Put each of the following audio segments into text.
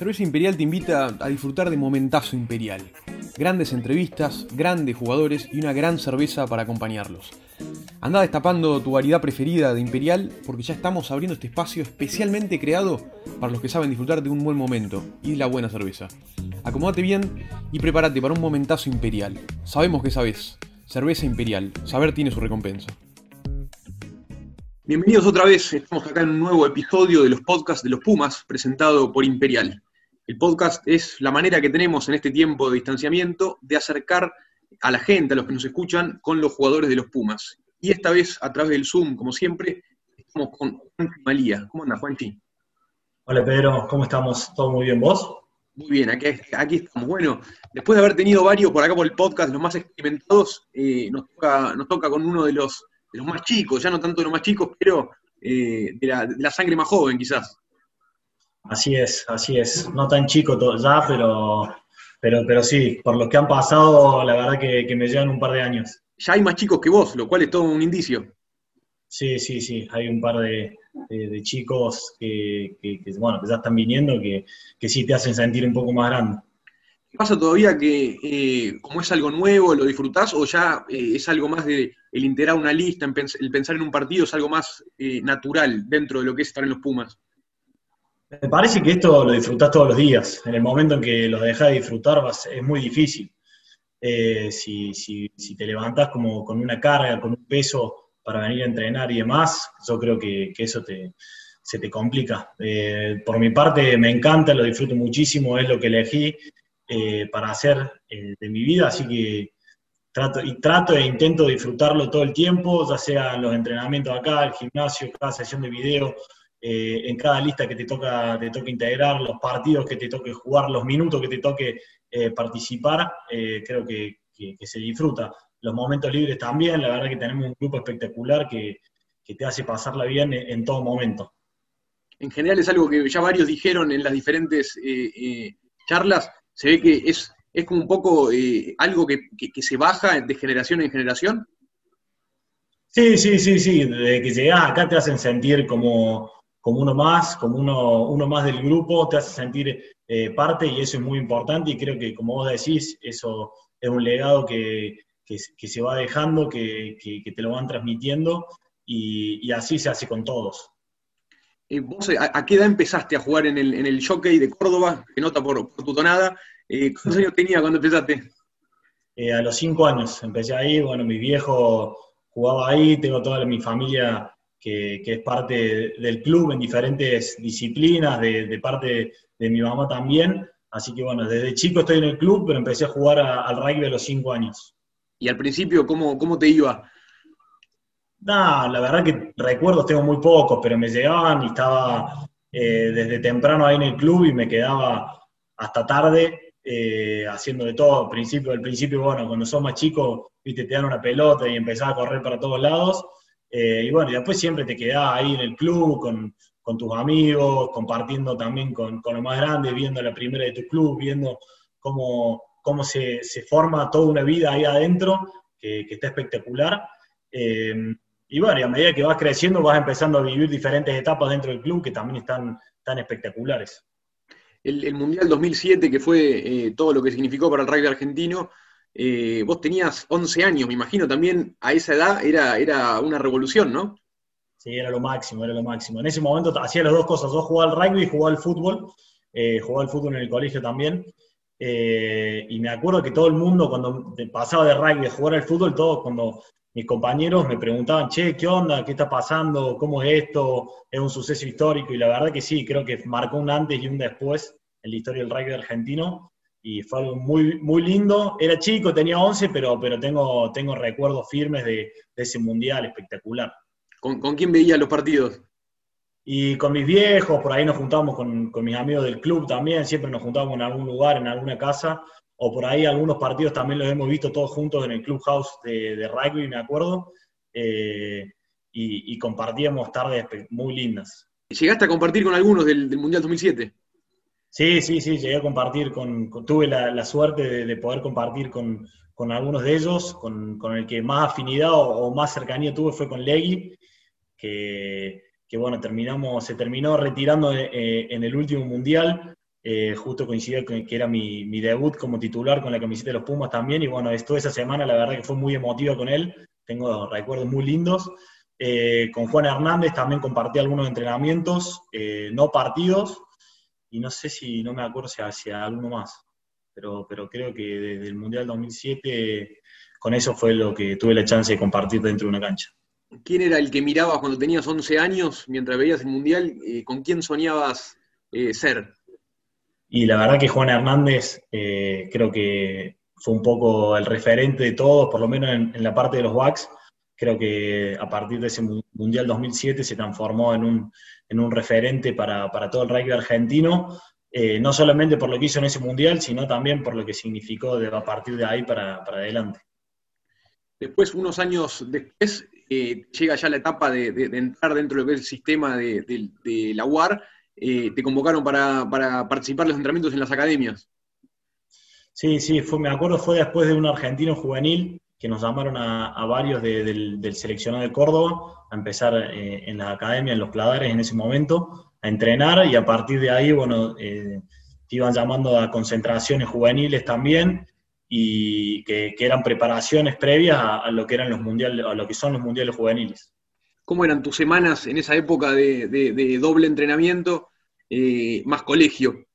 Cerveza Imperial te invita a disfrutar de Momentazo Imperial. Grandes entrevistas, grandes jugadores y una gran cerveza para acompañarlos. Anda destapando tu variedad preferida de Imperial porque ya estamos abriendo este espacio especialmente creado para los que saben disfrutar de un buen momento y de la buena cerveza. Acomódate bien y prepárate para un momentazo imperial. Sabemos que sabes. Cerveza Imperial. Saber tiene su recompensa. Bienvenidos otra vez. Estamos acá en un nuevo episodio de los podcasts de los Pumas presentado por Imperial. El podcast es la manera que tenemos en este tiempo de distanciamiento de acercar a la gente, a los que nos escuchan, con los jugadores de los Pumas. Y esta vez, a través del Zoom, como siempre, estamos con Juanchi Malía. ¿Cómo andas, Juanchi? Hola, Pedro. ¿Cómo estamos? ¿Todo muy bien? ¿Vos? Muy bien, aquí, aquí estamos. Bueno, después de haber tenido varios por acá por el podcast, los más experimentados, eh, nos, toca, nos toca con uno de los, de los más chicos, ya no tanto de los más chicos, pero eh, de, la, de la sangre más joven, quizás. Así es, así es. No tan chico ya, pero, pero, pero sí, por los que han pasado, la verdad que, que me llevan un par de años. Ya hay más chicos que vos, lo cual es todo un indicio. Sí, sí, sí, hay un par de, de, de chicos que, que, que, bueno, que ya están viniendo que, que sí te hacen sentir un poco más grande. ¿Qué pasa todavía que, eh, como es algo nuevo, lo disfrutás o ya eh, es algo más de el integrar una lista, el pensar en un partido, es algo más eh, natural dentro de lo que es estar en los Pumas? Me parece que esto lo disfrutás todos los días. En el momento en que lo dejás de disfrutar vas, es muy difícil. Eh, si, si, si, te levantás como con una carga, con un peso para venir a entrenar y demás, yo creo que, eso te, se te complica. Eh, por mi parte me encanta, lo disfruto muchísimo, es lo que elegí eh, para hacer eh, de mi vida, así que trato, y trato e intento disfrutarlo todo el tiempo, ya sea los entrenamientos acá, el gimnasio, cada sesión de video, eh, en cada lista que te toca, te toca integrar, los partidos que te toque jugar, los minutos que te toque eh, participar, eh, creo que, que, que, se disfruta. Los momentos libres también, la verdad que tenemos un grupo espectacular que, que te hace pasarla bien en, en, todo momento. En general es algo que ya varios dijeron en las diferentes charlas, se ve que es, es como un poco algo que, que se baja de generación en generación. Sí, sí, sí, sí, desde que llegás acá te hacen sentir como, como uno más, como uno, uno más del grupo, te hace sentir eh, parte y eso es muy importante y creo que como vos decís, eso es un legado que, que, que se va dejando, que, que, te lo van transmitiendo y, y, así se hace con todos. Eh, ¿Vos a, a, qué edad empezaste a jugar en el, en el Jockey de Córdoba? Que nota por, por tu tonada. Eh, ¿Cuántos años tenía cuando empezaste? Eh, a los cinco años empecé ahí, bueno, mi viejo jugaba ahí, tengo toda mi familia que, que, es parte del club en diferentes disciplinas, de, de, parte de mi mamá también. Así que bueno, desde chico estoy en el club, pero empecé a jugar a, al rugby a los cinco años. ¿Y al principio cómo, cómo te iba? No, la verdad que recuerdos tengo muy pocos, pero me llegaban y estaba eh, desde temprano ahí en el club y me quedaba hasta tarde eh, haciendo de todo. Al principio, al principio, bueno, cuando sos más chico, viste, te dan una pelota y empezás a correr para todos lados. Eh, y bueno, después siempre te quedás ahí en el club con, con tus amigos, compartiendo también con, con los más grandes, viendo la primera de tu club, viendo cómo, cómo se, se forma toda una vida ahí adentro, que, que está espectacular. Eh, y bueno, y a medida que vas creciendo vas empezando a vivir diferentes etapas dentro del club que también están tan espectaculares. El, el Mundial 2007, que fue eh, todo lo que significó para el rugby argentino, eh, vos tenías 11 años, me imagino también a esa edad era, era una revolución, ¿no? Sí, era lo máximo, era lo máximo. En ese momento hacía las dos cosas, yo jugaba al rugby y jugaba al fútbol, eh, jugaba al fútbol en el colegio también, eh, y me acuerdo que todo el mundo cuando pasaba de rugby a jugar al fútbol, todos cuando mis compañeros me preguntaban, che, ¿qué onda? ¿Qué está pasando? ¿Cómo es esto? ¿Es un suceso histórico? Y la verdad que sí, creo que marcó un antes y un después en la historia del rugby argentino y fue algo muy, muy lindo. Era chico, tenía 11, pero, pero tengo, tengo recuerdos firmes de, de ese mundial espectacular. ¿Con, ¿Con, quién veía los partidos? Y con mis viejos, por ahí nos juntábamos con, con, mis amigos del club también, siempre nos juntábamos en algún lugar, en alguna casa, o por ahí algunos partidos también los hemos visto todos juntos en el clubhouse de, de rugby, me acuerdo, eh, y, y, compartíamos tardes muy lindas. ¿Llegaste a compartir con algunos del, del Mundial 2007? Sí, sí, sí, llegué a compartir con, tuve la, suerte de, de, poder compartir con, con, algunos de ellos, con, con el que más afinidad o, más cercanía tuve fue con Legui, que, que bueno, terminamos, se terminó retirando eh, en el último mundial, eh, justo coincidió que, era mi, debut como titular con la camiseta de los Pumas también, y bueno, toda esa semana la verdad que fue muy emotiva con él, tengo recuerdos muy lindos. Eh, con Juan Hernández también compartí algunos entrenamientos, eh, no partidos, y no sé si, no me acuerdo si hacia alguno más, pero, pero creo que desde el Mundial 2007 con eso fue lo que tuve la chance de compartir dentro de una cancha. ¿Quién era el que mirabas cuando tenías 11 años mientras veías el Mundial? ¿Con quién soñabas ser? Y la verdad que Juan Hernández eh, creo que fue un poco el referente de todos, por lo menos en, la parte de los WACs. Creo que a partir de ese Mundial 2007 se transformó en un, en un referente para, todo el rugby argentino, eh, no solamente por lo que hizo en ese Mundial, sino también por lo que significó de, a partir de ahí para, adelante. Después, unos años después, eh, llega ya la etapa de, entrar dentro de lo que es el sistema de, de la UAR eh, te convocaron para, participar en los entrenamientos en las academias. Sí, sí, fue, me acuerdo fue después de un argentino juvenil que nos llamaron a, varios del, seleccionado de Córdoba a empezar eh, en la academia, en los pladares en ese momento, a entrenar y a partir de ahí, bueno, eh, te iban llamando a concentraciones juveniles también y que, eran preparaciones previas a, lo que eran los mundiales, a lo que son los mundiales juveniles. ¿Cómo eran tus semanas en esa época de doble entrenamiento eh, más colegio.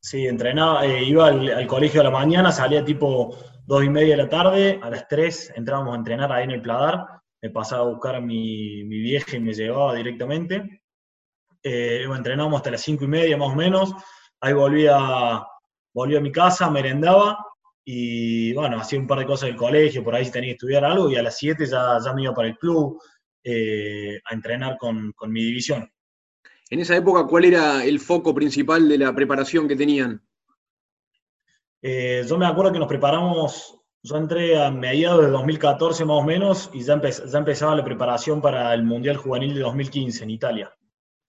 Sí, entrenaba, iba al, colegio a la mañana, salía tipo dos y media de la tarde, a las tres entrábamos a entrenar ahí en el Pladar, me pasaba a buscar a mi, mi vieja y me llevaba directamente. Eh, entrenábamos hasta las cinco y media más o menos, ahí volvía, volvía a mi casa, merendaba y bueno, hacía un par de cosas del colegio, por ahí si tenía que estudiar algo y a las siete ya, ya me iba para el club eh, a entrenar con, con mi división. En esa época, ¿cuál era el foco principal de la preparación que tenían? Eh, yo me acuerdo que nos preparamos, yo entré a mediados de 2014 más o menos y ya, empezaba la preparación para el Mundial Juvenil de 2015 en Italia.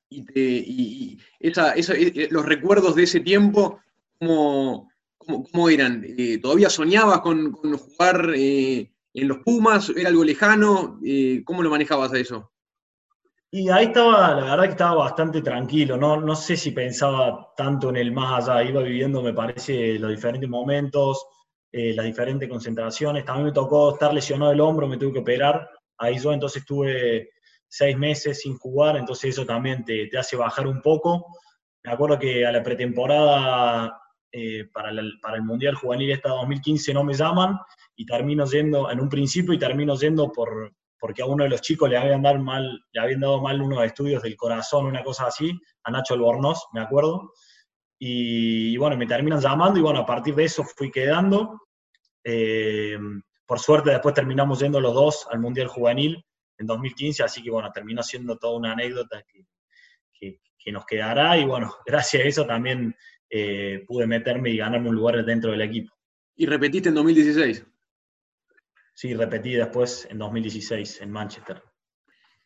Y, eh, eh, los recuerdos de ese tiempo, ¿cómo, cómo, eran? ¿Todavía soñabas con, jugar en los Pumas? ¿Era algo lejano? ¿Cómo lo manejabas a eso? Y ahí estaba, la verdad que estaba bastante tranquilo, no, no sé si pensaba tanto en el más allá, iba viviendo, me parece, los diferentes momentos, eh, las diferentes concentraciones. También me tocó estar lesionado el hombro, me tuve que operar. Ahí yo entonces estuve seis meses sin jugar, entonces eso también te, te hace bajar un poco. Me acuerdo que a la pretemporada eh, para, para, el Mundial Juvenil esta 2015 no me llaman y termino yendo, en un principio, y termino yendo por, porque a uno de los chicos le habían, dado mal, le habían dado mal unos estudios del corazón, una cosa así, a Nacho Albornoz, me acuerdo. Y, bueno, me terminan llamando y bueno, a partir de eso fui quedando. Eh, por suerte después terminamos yendo los dos al Mundial Juvenil en 2015, así que bueno, terminó siendo toda una anécdota que, nos quedará y bueno, gracias a eso también eh, pude meterme y ganarme un lugar dentro del equipo. ¿Y repetiste en 2016? Sí, repetí después en 2016 en Manchester.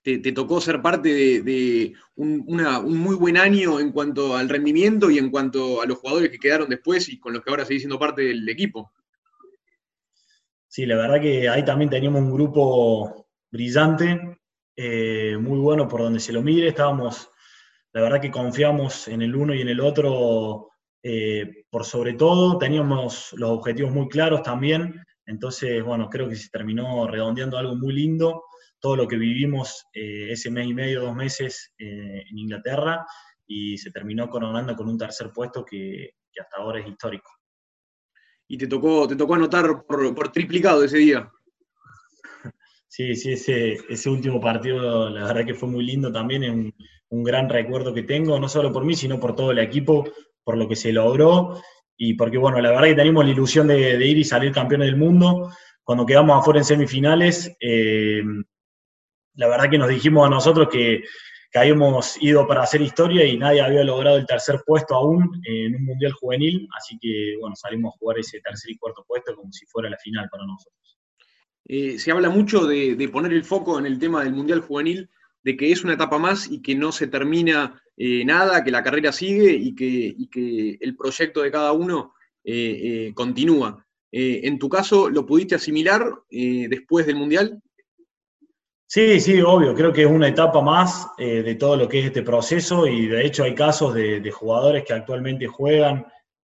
Te, tocó ser parte de, un, muy buen año en cuanto al rendimiento y en cuanto a los jugadores que quedaron después y con los que ahora seguís siendo parte del equipo. Sí, la verdad que ahí también teníamos un grupo brillante, eh, muy bueno por donde se lo mire. Estábamos, la verdad que confiamos en el uno y en el otro eh, por sobre todo. Teníamos los objetivos muy claros también. Entonces, bueno, creo que se terminó redondeando algo muy lindo, todo lo que vivimos eh, ese mes y medio, dos meses eh, en Inglaterra, y se terminó coronando con un tercer puesto que, hasta ahora es histórico. ¿Y te tocó, te tocó anotar por, triplicado ese día? Sí, sí, ese, ese, último partido, la verdad que fue muy lindo también, es un, un gran recuerdo que tengo, no solo por mí, sino por todo el equipo, por lo que se logró y porque, bueno, la verdad que tenemos la ilusión de, ir y salir campeones del mundo. Cuando quedamos afuera en semifinales, eh, la verdad que nos dijimos a nosotros que, que, habíamos ido para hacer historia y nadie había logrado el tercer puesto aún en un Mundial Juvenil, así que, bueno, salimos a jugar ese tercer y cuarto puesto como si fuera la final para nosotros. Eh, se habla mucho de, de poner el foco en el tema del Mundial Juvenil, de que es una etapa más y que no se termina eh, nada, que la carrera sigue y que, el proyecto de cada uno eh, eh, continúa. en tu caso, ¿lo pudiste asimilar después del Mundial? Sí, sí, obvio. Creo que es una etapa más de todo lo que es este proceso y de hecho hay casos de, jugadores que actualmente juegan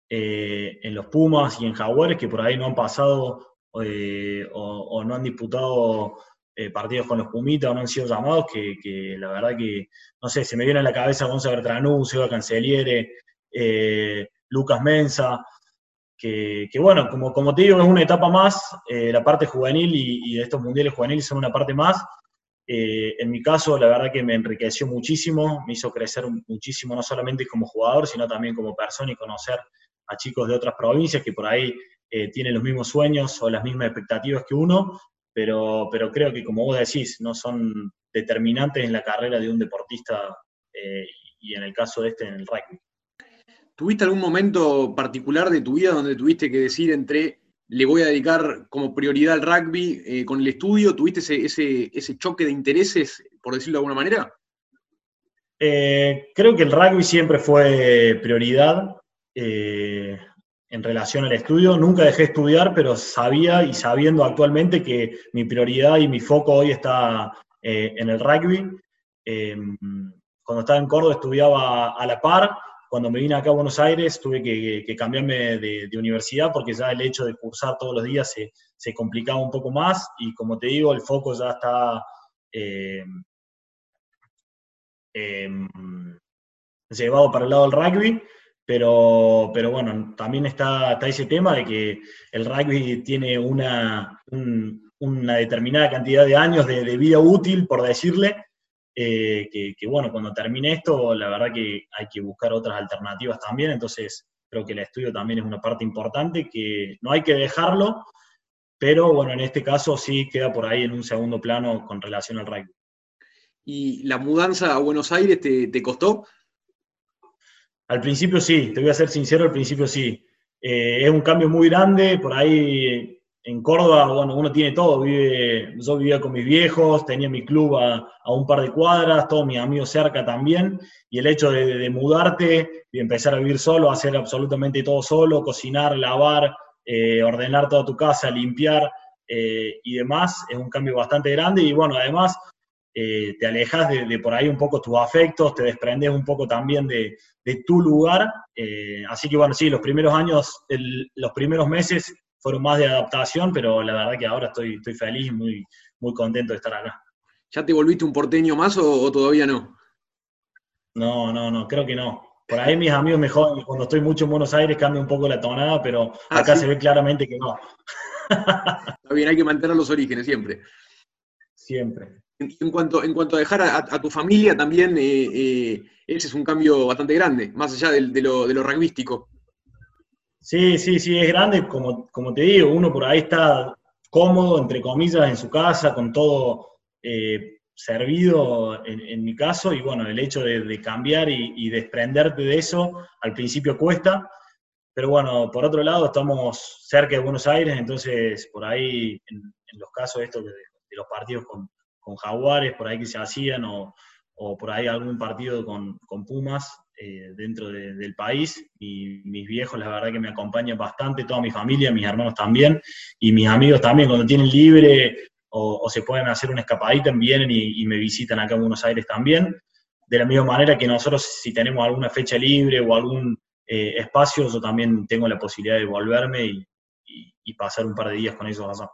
en los Pumas y en Jaguares que por ahí no han pasado o, no han disputado partidos con los Pumitas o no han sido llamados, que, la verdad que, no sé, se me viene a la cabeza Gonzalo Bertranú, Seba Canceliere, Lucas Mensa, que, bueno, como, como te digo, es una etapa más, la parte juvenil y, y estos mundiales juveniles son una parte más, eh, en mi caso, la verdad que me enriqueció muchísimo, me hizo crecer muchísimo, no solamente como jugador, sino también como persona y conocer a chicos de otras provincias que por ahí eh, tienen los mismos sueños o las mismas expectativas que uno, pero, pero creo que como vos decís, no son determinantes en la carrera de un deportista eh, y en el caso de este en el rugby. ¿Tuviste algún momento particular de tu vida donde tuviste que decir entre le voy a dedicar como prioridad al rugby eh, con el estudio? ¿Tuviste ese, ese, choque de intereses, por decirlo de alguna manera? Eh, creo que el rugby siempre fue prioridad eh, en relación al estudio. Nunca dejé de estudiar, pero sabía y sabiendo actualmente que mi prioridad y mi foco hoy está en el rugby. cuando estaba en Córdoba estudiaba a la par cuando me vine acá a Buenos Aires tuve que, cambiarme de, universidad porque ya el hecho de cursar todos los días se, complicaba un poco más y como te digo, el foco ya está eh, em, llevado para el lado del rugby, pero, pero bueno, también está, ese tema de que el rugby tiene una, una determinada cantidad de años de vida útil, por decirle, eh, que, bueno, cuando termine esto, la verdad que hay que buscar otras alternativas también, entonces creo que el estudio también es una parte importante, que no hay que dejarlo, pero bueno, en este caso sí queda por ahí en un segundo plano con relación al rugby. ¿Y la mudanza a Buenos Aires te, te costó? Al principio sí, te voy a ser sincero, al principio sí. Eh, es un cambio muy grande, por ahí en Córdoba, bueno, uno tiene todo, vive, yo vivía con mis viejos, tenía mi club a, un par de cuadras, todos mis amigos cerca también, y el hecho de, mudarte y empezar a vivir solo, hacer absolutamente todo solo, cocinar, lavar, eh, ordenar toda tu casa, limpiar eh, y demás, es un cambio bastante grande, y bueno, además eh, te alejas de, por ahí un poco tus afectos, te desprendes un poco también de, tu lugar, así que bueno, sí, los primeros años, los primeros meses fueron más de adaptación, pero la verdad que ahora estoy, estoy feliz y muy, muy contento de estar acá. ¿Ya te volviste un porteño más o, todavía no? No, no, no, creo que no. Por ahí mis amigos me joden cuando estoy mucho en Buenos Aires cambia un poco la tonada, pero ah, acá se ve claramente que no. Está bien, hay que mantener los orígenes siempre. Siempre. En, cuanto, en cuanto a dejar a, tu familia también, eh, eh, ese es un cambio bastante grande, más allá de, lo, de lo rugbyístico. Sí, sí, sí, es grande, como, como te digo, uno por ahí está cómodo, entre comillas, en su casa, con todo eh, servido en, mi caso, y bueno, el hecho de, cambiar y, desprenderte de eso, al principio cuesta, pero bueno, por otro lado, estamos cerca de Buenos Aires, entonces por ahí, en, los casos estos de, los partidos con, Jaguares, por ahí que se hacían, o, o por ahí algún partido con, con Pumas, eh, dentro del país y mis viejos la verdad que me acompañan bastante, toda mi familia, mis hermanos también y mis amigos también cuando tienen libre o, se pueden hacer una escapadita vienen y, me visitan acá en Buenos Aires también. De la misma manera que nosotros si tenemos alguna fecha libre o algún eh, espacio, yo también tengo la posibilidad de volverme y, y pasar un par de días con ellos allá.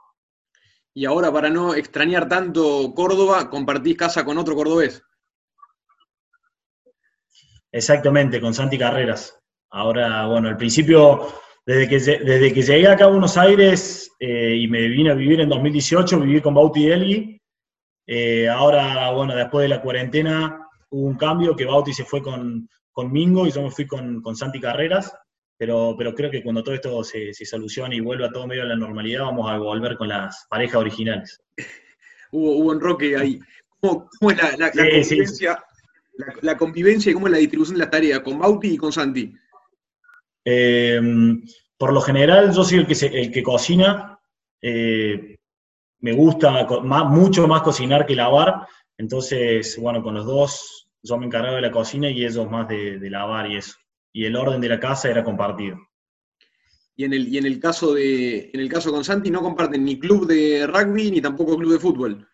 Y ahora, para no extrañar tanto Córdoba, compartís casa con otro cordobés. Exactamente, con Santi Carreras. Ahora, bueno, al principio, desde que, desde que llegué acá a Buenos Aires eh, y me vine a vivir en 2018, viví con Bauti Delgui. Eh, ahora, bueno, después de la cuarentena hubo un cambio, que Bauti se fue con, con Mingo y yo me fui con, Santi Carreras. Pero, pero creo que cuando todo esto se, se solucione y vuelva todo medio a la normalidad, vamos a volver con las parejas originales. hubo, hubo un roque ahí. ¿Cómo, es la, la, la, convivencia y cómo es la distribución de las tareas con Bauti y con Santi. Em, por lo general, yo soy el que, el que cocina. Eh, me gusta mucho más cocinar que lavar. Entonces, bueno, con los dos, yo me encargaba de la cocina y ellos más de, lavar y eso. Y el orden de la casa era compartido. Y en el, y en el caso de, en el caso con Santi no comparten ni club de rugby ni tampoco club de fútbol.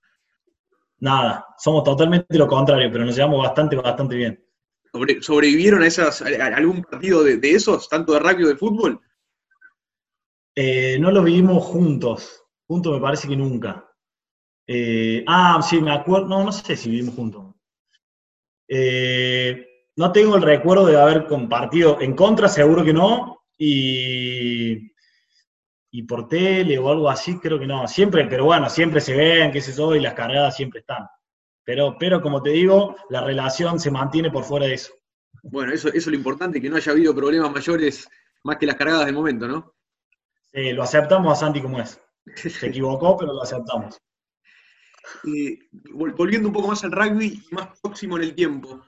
nada, somos totalmente lo contrario, pero nos llevamos bastante, bastante bien. ¿Sobrevivieron a, esas, algún partido de, esos, tanto de rugby o de fútbol? Eh, no lo vivimos juntos, juntos me parece que nunca. Eh, ah, sí, me acuerdo, no, no sé si vivimos juntos. Eh, no tengo el recuerdo de haber compartido en contra, seguro que no, y, y por tele o algo así, creo que no. Siempre, pero bueno, siempre se ven, qué sé yo, y las cargadas siempre están. Pero, pero como te digo, la relación se mantiene por fuera de eso. Bueno, eso, eso es lo importante, que no haya habido problemas mayores más que las cargadas del momento, ¿no? Sí, lo aceptamos a Santi como es. Se equivocó, pero lo aceptamos. volviendo un poco más al rugby, más próximo en el tiempo.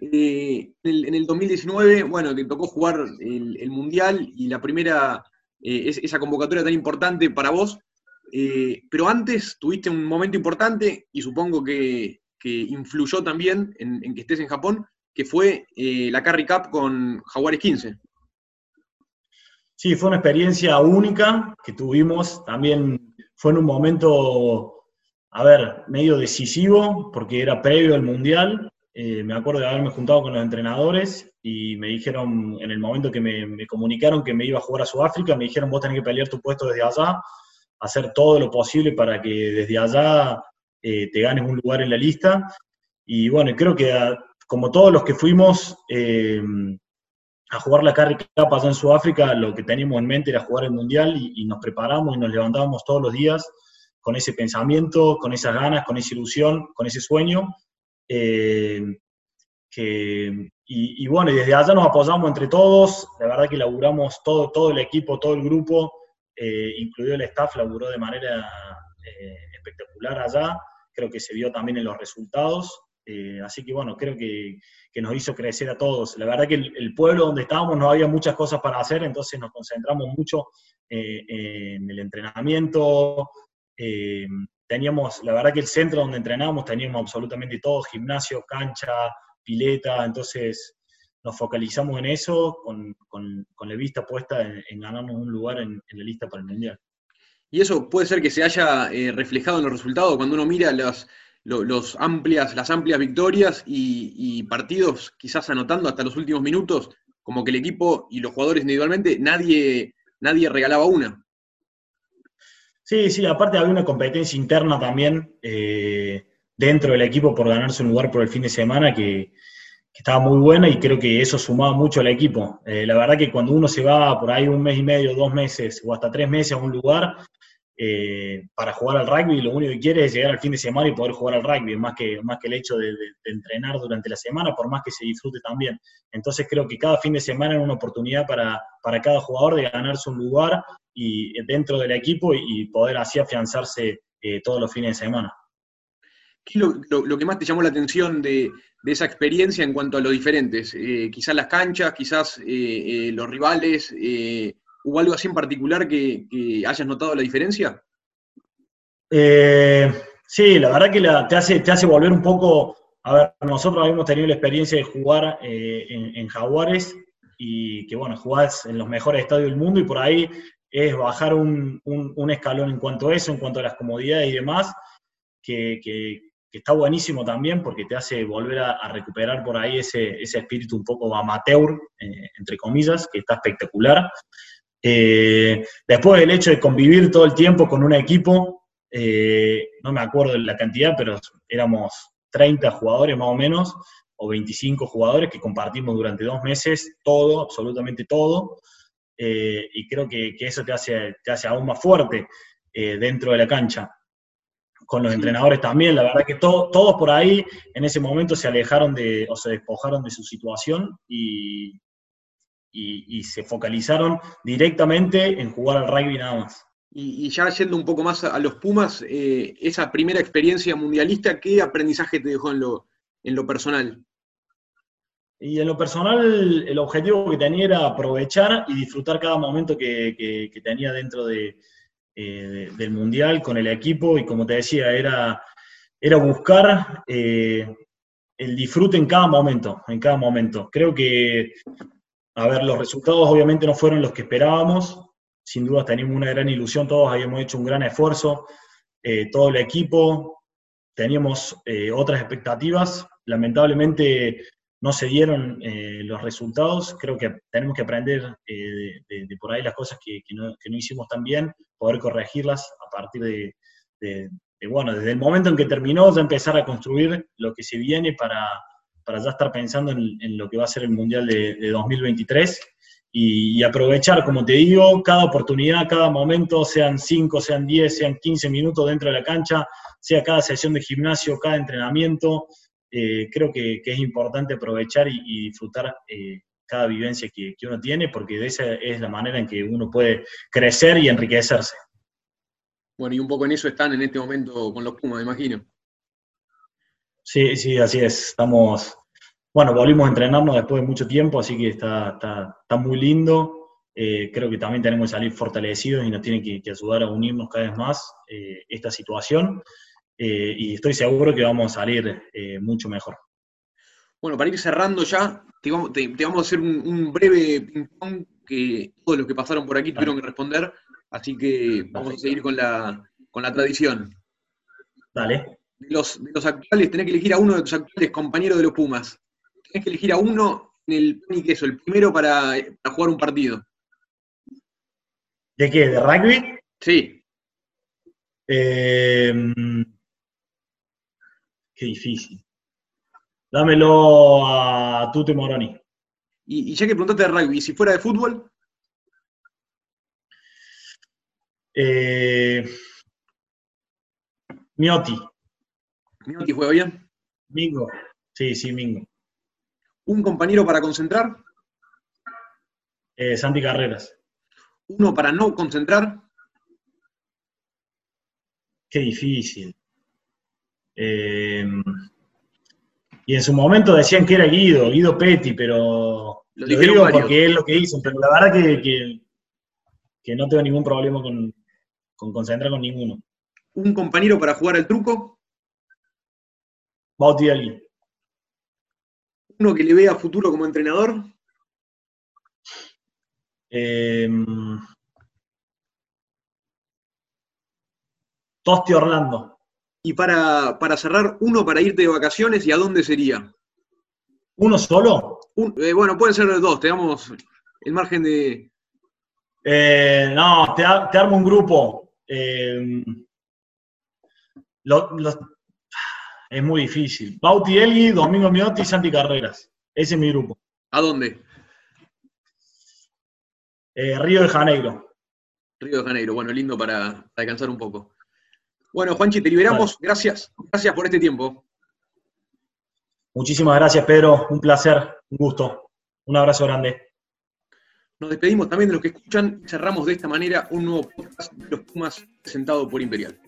Eh, en, el, 2019, bueno, te tocó jugar el, Mundial y la primera, eh, esa convocatoria tan importante para vos, eh, pero antes tuviste un momento importante y supongo que, influyó también en, que estés en Japón, que fue la Carry Cup con Jaguares 15. Sí, fue una experiencia única que tuvimos. También fue en un momento, a ver, medio decisivo, porque era previo al Mundial. Eh, me acuerdo de haberme juntado con los entrenadores y me dijeron, en el momento que me, comunicaron que me iba a jugar a Sudáfrica, me dijeron, vos tenés que pelear tu puesto desde allá, hacer todo lo posible para que desde allá eh, te ganes un lugar en la lista. Y bueno, creo que como todos los que fuimos eh, a jugar la Carry Cup allá en Sudáfrica, lo que teníamos en mente era jugar el Mundial y, nos preparamos y nos levantábamos todos los días con ese pensamiento, con esas ganas, con esa ilusión, con ese sueño. Eh, y, bueno, desde allá nos apoyamos entre todos, la verdad que laburamos todo, todo el equipo, todo el grupo, eh, incluido el staff, laburó de manera eh, espectacular allá, creo que se vio también en los resultados, así que bueno, creo que, nos hizo crecer a todos. La verdad que el, pueblo donde estábamos no había muchas cosas para hacer, entonces nos concentramos mucho en el entrenamiento, teníamos, la verdad que el centro donde entrenábamos teníamos absolutamente todo, gimnasio, cancha, pileta, entonces nos focalizamos en eso con, la vista puesta en, ganarnos un lugar en, la lista para el Mundial. Y eso puede ser que se haya eh, reflejado en los resultados cuando uno mira las, los, amplias, las amplias victorias y, partidos quizás anotando hasta los últimos minutos, como que el equipo y los jugadores individualmente, nadie, nadie regalaba una. Sí, sí, aparte había una competencia interna también eh, dentro del equipo por ganarse un lugar por el fin de semana que, estaba muy buena y creo que eso sumaba mucho al equipo. Eh, la verdad que cuando uno se va por ahí un mes y medio, dos meses o hasta tres meses a un lugar eh, para jugar al rugby, lo único que quiere es llegar al fin de semana y poder jugar al rugby, más que, más que el hecho de, entrenar durante la semana, por más que se disfrute también. Entonces creo que cada fin de semana es una oportunidad para, para cada jugador de ganarse un lugar y dentro del equipo y poder así afianzarse eh, todos los fines de semana. ¿Qué es lo, que más te llamó la atención de, esa experiencia en cuanto a lo diferentes? Eh, quizás las canchas, quizás eh, los rivales, ¿hubo algo así en particular que, hayas notado la diferencia? sí, la verdad que te, hace, te hace volver un poco, a ver, nosotros habíamos tenido la experiencia de jugar en, en Jaguares y que bueno, jugás en los mejores estadios del mundo y por ahí es bajar un, escalón en cuanto a eso, en cuanto a las comodidades y demás, que, está buenísimo también porque te hace volver a, recuperar por ahí ese, espíritu un poco amateur, eh, entre comillas, que está espectacular. Eh, después el hecho de convivir todo el tiempo con un equipo, eh, no me acuerdo la cantidad, pero éramos 30 jugadores más o menos, o 25 jugadores que compartimos durante dos meses todo, absolutamente todo. Eh, y creo que, eso te hace, te hace aún más fuerte eh, dentro de la cancha. Con los entrenadores también, la verdad que todos por ahí en ese momento se alejaron de, o se despojaron de su situación y, y, se focalizaron directamente en jugar al rugby nada más. Y, ya yendo un poco más a, los Pumas, eh, esa primera experiencia mundialista, ¿qué aprendizaje te dejó en lo, en lo personal? Y en lo personal, el objetivo que tenía era aprovechar y disfrutar cada momento que, tenía dentro de, eh, del Mundial con el equipo. Y como te decía, era, era buscar eh, el disfrute en cada momento, en cada momento. Creo que, a ver, los resultados obviamente no fueron los que esperábamos. Sin duda teníamos una gran ilusión, todos habíamos hecho un gran esfuerzo, eh, todo el equipo, teníamos otras expectativas. Lamentablemente no se dieron eh, los resultados. Creo que tenemos que aprender de, por ahí las cosas que, no, hicimos tan bien, poder corregirlas a partir de, bueno, desde el momento en que terminó, ya empezar a construir lo que se viene para, para ya estar pensando en, lo que va a ser el Mundial de, 2023 y, aprovechar, como te digo, cada oportunidad, cada momento, sean 5, sean 10, sean 15 minutos dentro de la cancha, sea cada sesión de gimnasio, cada entrenamiento. Eh, creo que, es importante aprovechar y, disfrutar eh, cada vivencia que, que uno tiene, porque de esa es la manera en que uno puede crecer y enriquecerse. Bueno, y un poco en eso están en este momento con los Pumas, imagino. Sí, sí, así es. Estamos, bueno, volvimos a entrenarnos después de mucho tiempo, así que está, está, muy lindo. Eh, creo que también tenemos que salir fortalecidos y nos tiene que, ayudar a unirnos cada vez más eh, esta situación. Eh, y estoy seguro que vamos a salir mucho mejor. Bueno, para ir cerrando ya, te vamos, a hacer un, breve ping-pong que todos los que pasaron por aquí tuvieron que responder. Así que vamos a seguir con la, tradición. Dale. De los, los actuales, tenés que elegir a uno de tus actuales compañeros de los Pumas. Tenés que elegir a uno en el pan y queso, el primero para, jugar un partido. ¿De qué? ¿De rugby? Sí. Em, qué difícil. Dámelo a Tute Moroni. Y, y, ya que preguntaste de rugby, si fuera de fútbol. Eh, Miotti. ¿Miotti juega bien? Mingo. Sí, sí, Mingo. ¿Un compañero para concentrar? Eh, Santi Carreras. ¿Uno para no concentrar? Qué difícil. Eh, y en su momento decían que era Guido, Guido Petti, pero lo, digo porque es lo que dicen, pero la verdad que, que no tengo ningún problema con, con concentrar con ninguno. ¿Un compañero para jugar al truco? Bauti alguien. ¿Uno que le vea futuro como entrenador? Em, Tosti Orlando. Y para, cerrar, uno para irte de vacaciones y a dónde sería? ¿Uno solo? Eh, bueno, pueden ser dos, te damos el margen de. Eh, no, te, te, armo un grupo. Eh, es muy difícil. Bauti Elgui, Domingo Miotti y Santi Carreras. Ese es mi grupo. ¿A dónde? Eh, Río de Janeiro. Río de Janeiro, bueno, lindo para, descansar un poco. Bueno, Juanchi, te liberamos. Gracias, gracias por este tiempo. Muchísimas gracias, Pedro. Un placer, un gusto. Un abrazo grande. Nos despedimos también de los que escuchan. Cerramos de esta manera un nuevo podcast de los Pumas presentado por Imperial.